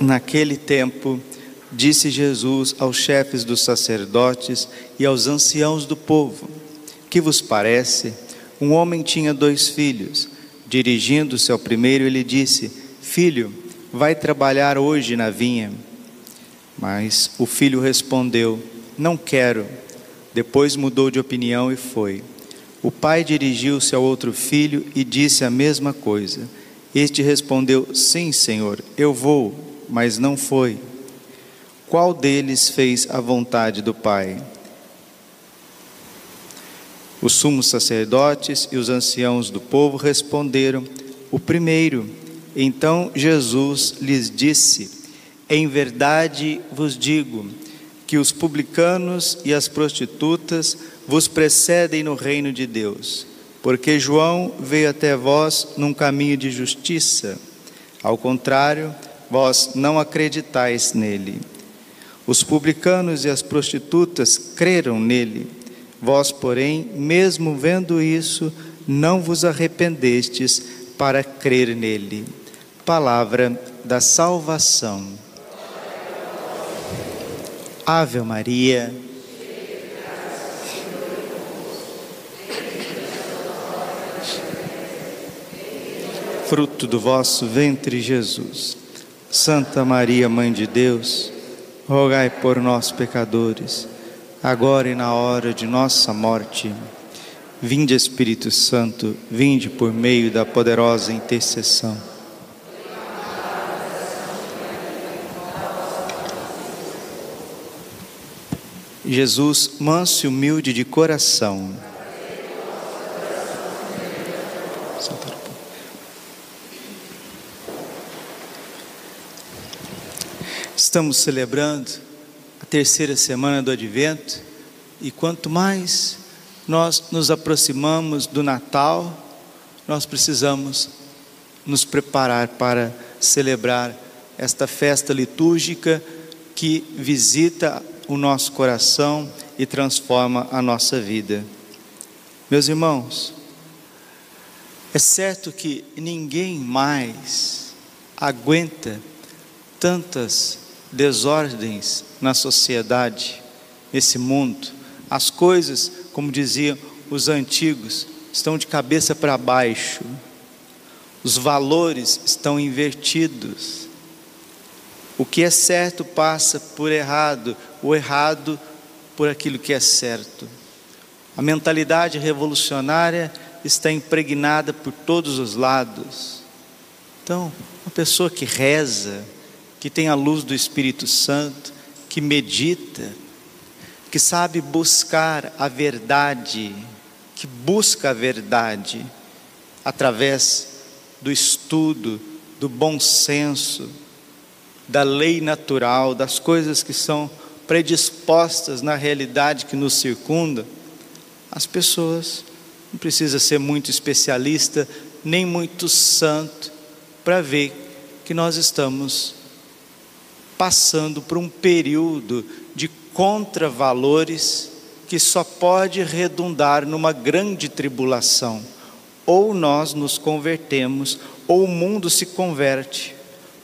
Naquele tempo, disse Jesus aos chefes dos sacerdotes e aos anciãos do povo: Que vos parece? Um homem tinha dois filhos. Dirigindo-se ao primeiro, ele disse: Filho, vai trabalhar hoje na vinha. Mas o filho respondeu: Não quero. Depois mudou de opinião e foi. O pai dirigiu-se ao outro filho e disse a mesma coisa. Este respondeu: Sim, senhor, eu vou, mas não foi. Qual deles fez a vontade do pai? Os sumos sacerdotes e os anciãos do povo responderam: O primeiro. Então Jesus lhes disse: Em verdade vos digo que os publicanos e as prostitutas vos precedem no reino de Deus, porque João veio até vós num caminho de justiça. Ao contrário, vós não acreditais nele. Os publicanos e as prostitutas creram nele. Vós, porém, mesmo vendo isso, não vos arrependestes para crer nele. Palavra da salvação. Ave Maria. Fruto do vosso ventre, Jesus. Santa Maria, Mãe de Deus rogai por nós, pecadores, agora e na hora de nossa morte. Vinde, Espírito Santo, vinde por meio da poderosa intercessão. Jesus, manso e humilde de coração. Estamos celebrando a terceira semana do Advento e quanto mais nós nos aproximamos do Natal, nós precisamos nos preparar para celebrar esta festa litúrgica que visita o nosso coração e transforma a nossa vida. Meus irmãos, é certo que ninguém mais aguenta tantas desordens na sociedade, nesse mundo. As coisas, como diziam os antigos, estão de cabeça para baixo. Os valores estão invertidos. O que é certo passa por errado, o errado por aquilo que é certo. A mentalidade revolucionária está impregnada por todos os lados. Então, uma pessoa que reza, que tem a luz do Espírito Santo, que medita, que sabe buscar a verdade, que busca a verdade através do estudo, do bom senso, da lei natural, das coisas que são predispostas na realidade que nos circunda, as pessoas não precisa ser muito especialista, nem muito santo para ver que nós estamos passando por um período de contravalores que só pode redundar numa grande tribulação. Ou nós nos convertemos, ou o mundo se converte,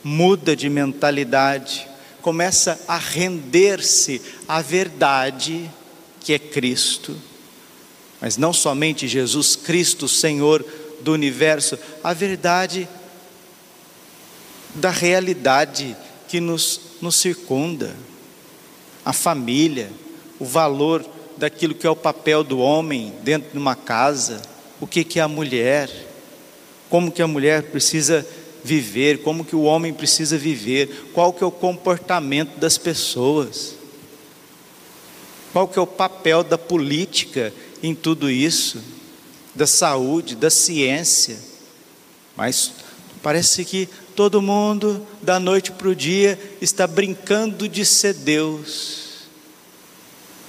muda de mentalidade, começa a render-se à verdade que é Cristo. Mas não somente Jesus Cristo, Senhor do universo, a verdade da realidade que nos, nos circunda, a família, o valor daquilo que é o papel do homem dentro de uma casa, o que, que é a mulher, como que a mulher precisa viver, como que o homem precisa viver, qual que é o comportamento das pessoas, qual que é o papel da política em tudo isso, da saúde, da ciência. Mas parece que todo mundo, da noite para o dia, está brincando de ser Deus.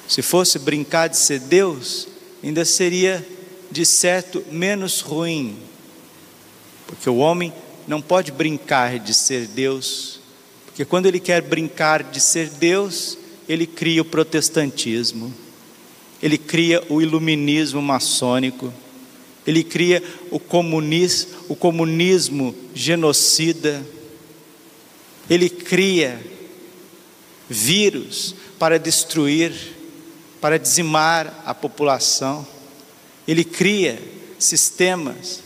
Se fosse brincar de ser Deus, ainda seria, de certo, menos ruim, porque o homem não pode brincar de ser Deus, porque quando ele quer brincar de ser Deus, ele cria o protestantismo, ele cria o iluminismo maçônico, Ele cria o comunismo, o comunismo genocida. Ele cria vírus para destruir, para dizimar a população. Ele cria sistemas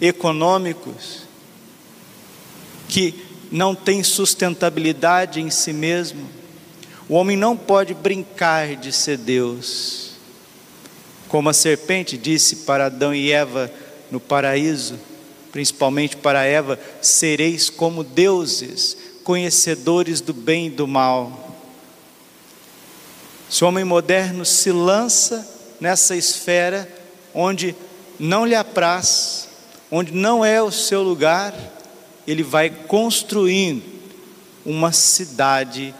econômicos que não têm sustentabilidade em si mesmo. O homem não pode brincar de ser Deus. Como a serpente disse para Adão e Eva no paraíso, principalmente para Eva: sereis como deuses, conhecedores do bem e do mal. Se o homem moderno se lança nessa esfera onde não lhe apraz, onde não é o seu lugar, ele vai construindo uma cidade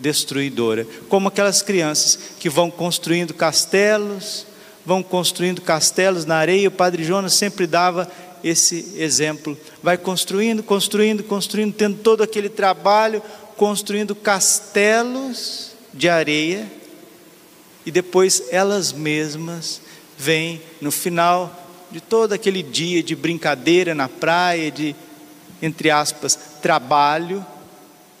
autodestruidora, como aquelas crianças que vão construindo castelos, vão construindo castelos na areia. O Padre Jonas sempre dava esse exemplo. Vai construindo, construindo, construindo, tendo todo aquele trabalho, construindo castelos de areia, e depois elas mesmas vêm no final de todo aquele dia de brincadeira na praia, de, entre aspas, trabalho,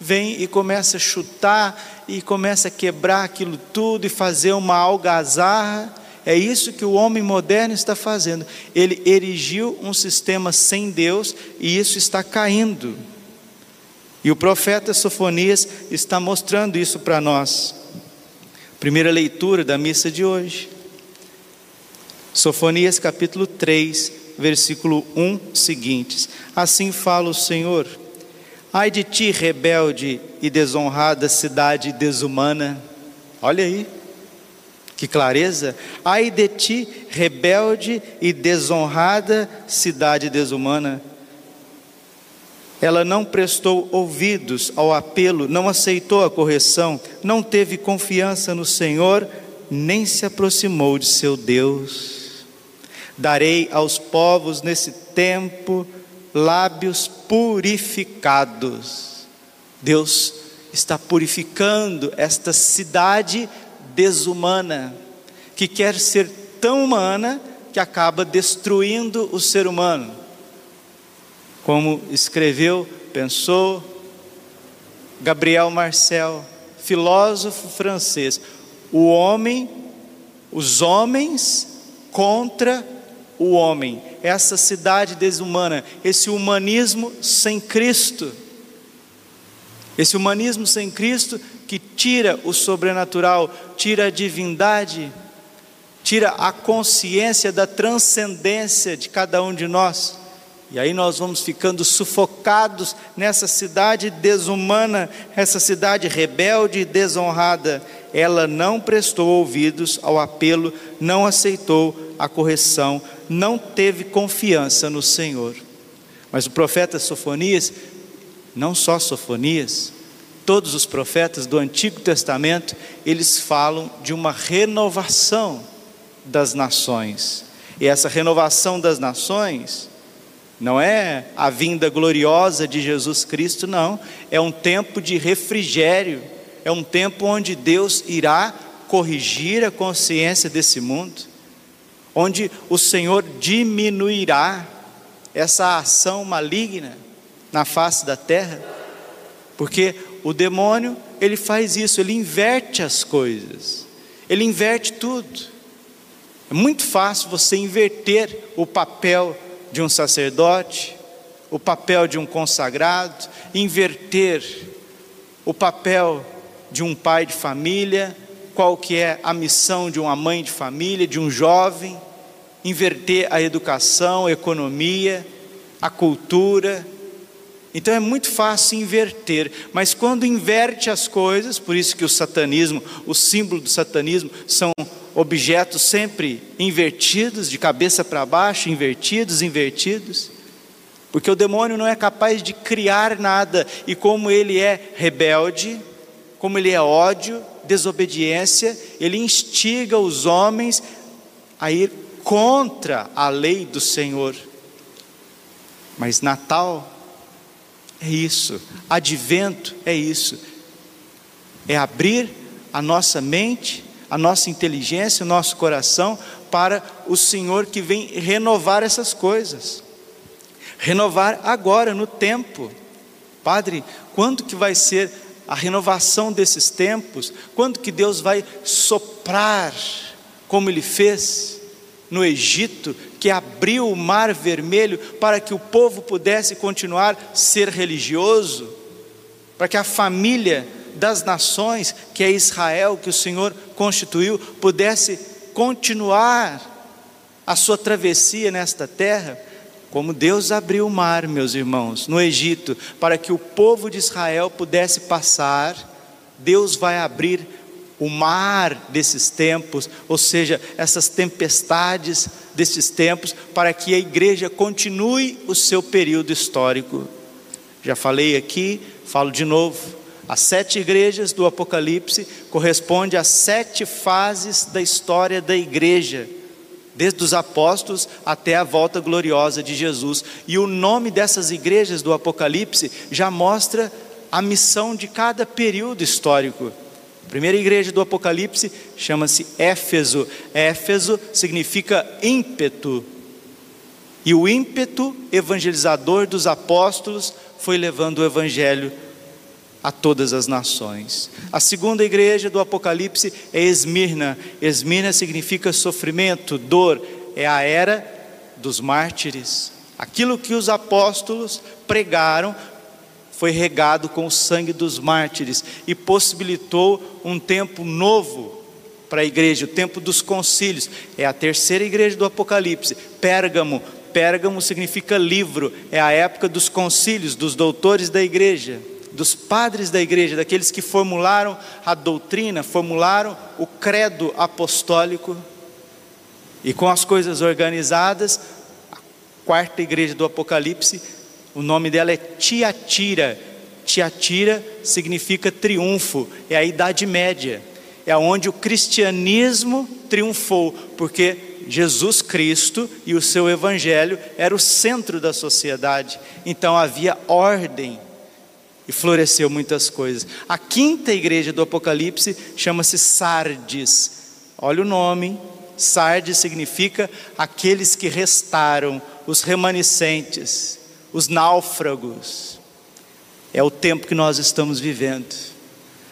vem e começa a chutar e começa a quebrar aquilo tudo e fazer uma algazarra. É isso que o homem moderno está fazendo. Ele erigiu um sistema sem Deus e isso está caindo. E o profeta Sofonias está mostrando isso para nós. Primeira leitura da missa de hoje. Sofonias capítulo 3, versículo 1 seguintes. Assim fala o Senhor: Ai de ti, rebelde e desonrada cidade desumana. Olha aí, que clareza. Ai de ti, rebelde e desonrada cidade desumana. Ela não prestou ouvidos ao apelo, não aceitou a correção, não teve confiança no Senhor, nem se aproximou de seu Deus. Darei aos povos nesse tempo lábios purificados. Deus está purificando esta cidade desumana, que quer ser tão humana que acaba destruindo o ser humano. Como escreveu, pensou Gabriel Marcel, filósofo francês, o homem, os homens contra o homem, essa cidade desumana, esse humanismo sem Cristo. Esse humanismo sem Cristo que tira o sobrenatural, tira a divindade, tira a consciência da transcendência de cada um de nós. E aí nós vamos ficando sufocados nessa cidade desumana, essa cidade rebelde e desonrada. Ela não prestou ouvidos ao apelo, não aceitou a correção, não teve confiança no Senhor. Mas o profeta Sofonias, não só Sofonias, todos os profetas do Antigo Testamento, eles falam de uma renovação das nações. E essa renovação das nações não é a vinda gloriosa de Jesus Cristo, não. É um tempo de refrigério, é um tempo onde Deus irá corrigir a consciência desse mundo onde o Senhor diminuirá essa ação maligna na face da terra, porque o demônio, ele faz isso, ele inverte as coisas, ele inverte tudo. É muito fácil você inverter o papel de um sacerdote, o papel de um consagrado, inverter o papel de um pai de família, qual que é a missão de uma mãe de família, de um jovem, inverter a educação, a economia, a cultura. Então é muito fácil inverter, mas quando inverte as coisas, por isso que o satanismo, o símbolo do satanismo são objetos sempre invertidos, de cabeça para baixo, invertidos, invertidos. Porque o demônio não é capaz de criar nada, e como ele é rebelde, como ele é ódio, desobediência, ele instiga os homens a ir contra a lei do Senhor. Mas Natal é isso, advento é isso, é abrir a nossa mente, a nossa inteligência, o nosso coração para o Senhor que vem renovar essas coisas. Renovar agora, no tempo. Padre, quando que vai ser a renovação desses tempos? Quando que Deus vai soprar, como Ele fez no Egito, que abriu o mar vermelho para que o povo pudesse continuar ser religioso, para que a família das nações, que é Israel, que o Senhor constituiu, pudesse continuar a sua travessia nesta terra, como Deus abriu o mar, meus irmãos, no Egito, para que o povo de Israel pudesse passar, Deus vai abrir o mar desses tempos, ou seja, essas tempestades desses tempos, para que a igreja continue o seu período histórico. Já falei aqui, falo de novo. As sete igrejas do Apocalipse correspondem às sete fases da história da igreja, desde os apóstolos até a volta gloriosa de Jesus. E o nome dessas igrejas do Apocalipse já mostra a missão de cada período histórico. A primeira igreja do Apocalipse chama-se Éfeso. Éfeso significa ímpeto. E o ímpeto evangelizador dos apóstolos foi levando o evangelho a todas as nações. A segunda igreja do Apocalipse é Esmirna. Esmirna significa sofrimento, dor, é a era dos mártires. Aquilo que os apóstolos pregaram foi regado com o sangue dos mártires e possibilitou um tempo novo para a igreja, o tempo dos concílios. É a terceira igreja do Apocalipse. Pérgamo, Pérgamo significa livro, é a época dos concílios, dos doutores da igreja dos padres da igreja, daqueles que formularam a doutrina, formularam o credo apostólico, e com as coisas organizadas, a quarta igreja do Apocalipse, o nome dela é Tiatira. Tiatira significa triunfo, é a Idade Média, é onde o cristianismo triunfou, porque Jesus Cristo e o seu Evangelho era o centro da sociedade, então havia ordem e floresceu muitas coisas. A quinta igreja do Apocalipse chama-se Sardes. Olha o nome. Sardes significa aqueles que restaram, os remanescentes, os náufragos. É o tempo que nós estamos vivendo.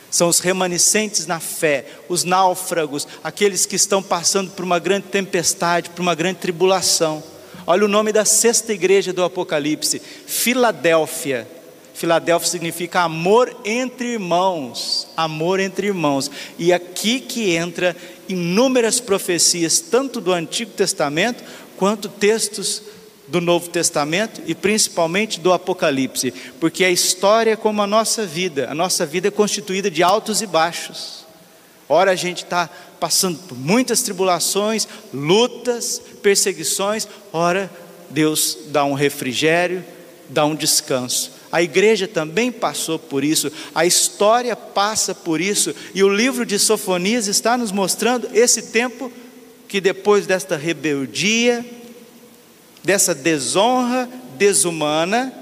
São os remanescentes na fé, os náufragos, aqueles que estão passando por uma grande tempestade, por uma grande tribulação. Olha o nome da sexta igreja do Apocalipse, Filadélfia. Filadélfia significa amor entre irmãos, amor entre irmãos. E aqui que entra inúmeras profecias, tanto do Antigo Testamento quanto textos do Novo Testamento e principalmente do Apocalipse, porque a história é como a nossa vida, a nossa vida é constituída de altos e baixos. Ora a gente está passando por muitas tribulações, lutas, perseguições, ora Deus dá um refrigério, dá um descanso. A igreja também passou por isso, a história passa por isso, e o livro de Sofonias está nos mostrando esse tempo que depois desta rebeldia, dessa desonra desumana,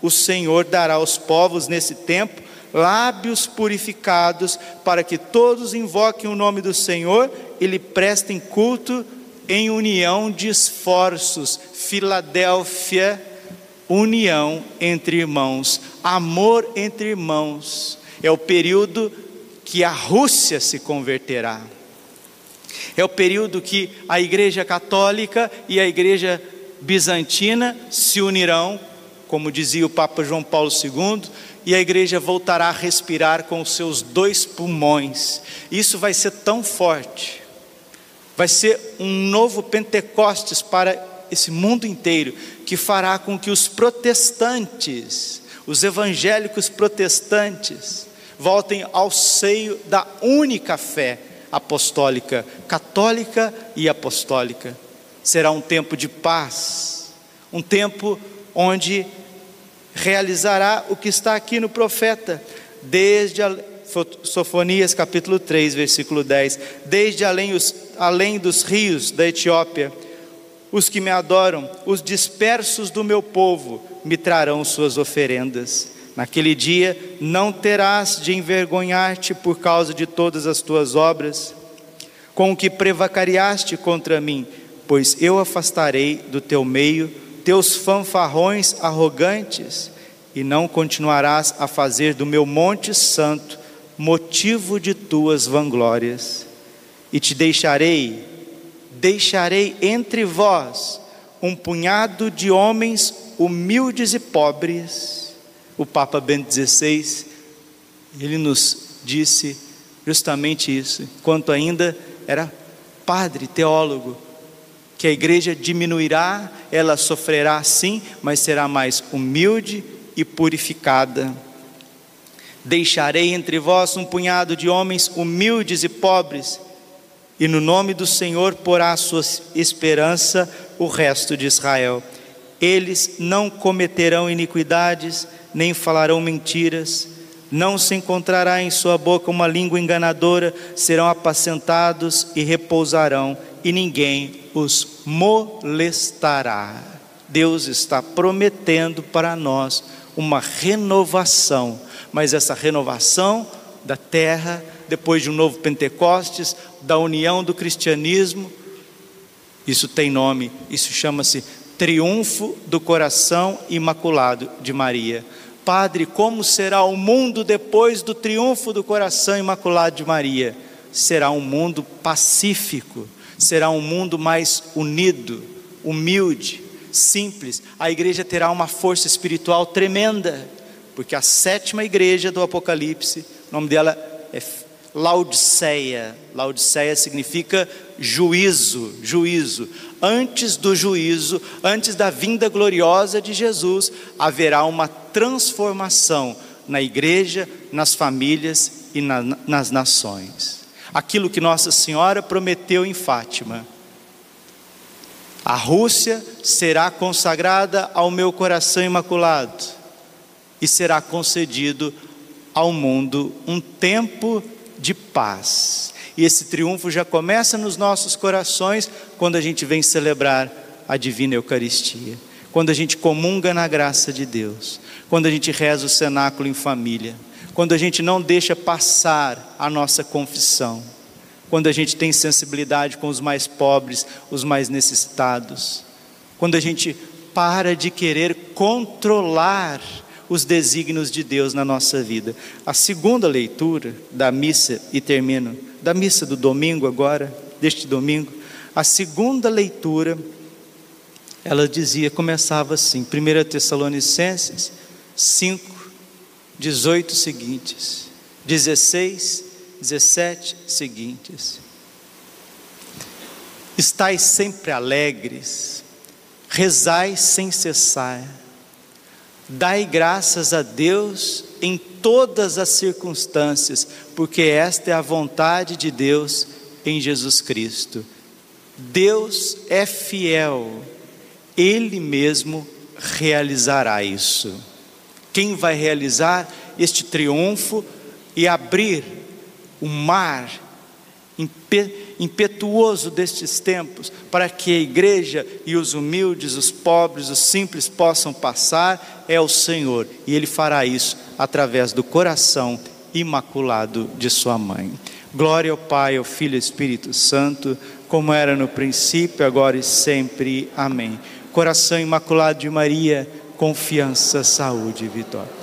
o Senhor dará aos povos nesse tempo lábios purificados, para que todos invoquem o nome do Senhor e lhe prestem culto em união de esforços. Filadélfia união entre irmãos, amor entre irmãos. É o período que a Rússia se converterá. É o período que a Igreja Católica e a Igreja Bizantina se unirão, como dizia o Papa João Paulo II, e a igreja voltará a respirar com os seus dois pulmões. Isso vai ser tão forte, vai ser um novo Pentecostes para esse mundo inteiro, que fará com que os protestantes, os evangélicos protestantes, voltem ao seio da única fé apostólica, católica e apostólica. Será um tempo de paz, um tempo onde realizará o que está aqui no profeta, desde a, Sofonias capítulo 3, versículo 10, desde além, os, além dos rios da Etiópia, os que me adoram, os dispersos do meu povo, me trarão suas oferendas. Naquele dia não terás de envergonhar-te por causa de todas as tuas obras. com o que prevacariaste contra mim, pois eu afastarei do teu meio teus fanfarrões arrogantes, e não continuarás a fazer do meu monte santo motivo de tuas vanglórias. E te deixarei, deixarei entre vós um punhado de homens humildes e pobres. O Papa Bento XVI, ele nos disse justamente isso, enquanto ainda era padre, teólogo, que a igreja diminuirá, ela sofrerá sim, mas será mais humilde e purificada. Deixarei entre vós um punhado de homens humildes e pobres, e no nome do Senhor porá a sua esperança o resto de Israel. Eles não cometerão iniquidades, nem falarão mentiras, não se encontrará em sua boca uma língua enganadora, serão apacentados e repousarão, e ninguém os molestará. Deus está prometendo para nós uma renovação, mas essa renovação da terra, depois de um novo Pentecostes, da união do cristianismo, isso tem nome, isso chama-se triunfo do coração imaculado de Maria. Padre, como será o mundo depois do triunfo do coração imaculado de Maria? Será um mundo pacífico será um mundo mais unido, humilde, simples. A igreja terá uma força espiritual tremenda, porque a sétima igreja do Apocalipse, o nome dela é Laodiceia. Laodiceia significa juízo, juízo. Antes do juízo, antes da vinda gloriosa de Jesus, haverá uma transformação na igreja, nas famílias e na, nas nações aquilo que Nossa Senhora prometeu em Fátima. A Rússia será consagrada ao meu coração imaculado e será concedido ao mundo um tempo de paz. E esse triunfo já começa nos nossos corações quando a gente vem celebrar a divina Eucaristia, quando a gente comunga na graça de Deus, quando a gente reza o cenáculo em família quando a gente não deixa passar a nossa confissão, quando a gente tem sensibilidade com os mais pobres, os mais necessitados, quando a gente para de querer controlar os desígnios de Deus na nossa vida. A segunda leitura da missa, e termino, da missa do domingo agora, deste domingo, a segunda leitura, ela dizia, começava assim, 1 Tessalonicenses 5, 18 seguintes, 16, 17 seguintes. Estais sempre alegres, rezai sem cessar, dai graças a Deus em todas as circunstâncias, porque esta é a vontade de Deus em Jesus Cristo. Deus é fiel, Ele mesmo realizará isso quem vai realizar este triunfo e abrir o mar impetuoso destes tempos, para que a igreja e os humildes, os pobres, os simples possam passar, é o Senhor, e Ele fará isso através do coração imaculado de Sua mãe. Glória ao Pai, ao Filho e ao Espírito Santo, como era no princípio, agora e sempre. Amém. Coração imaculado de Maria confiança, saúde e vitória.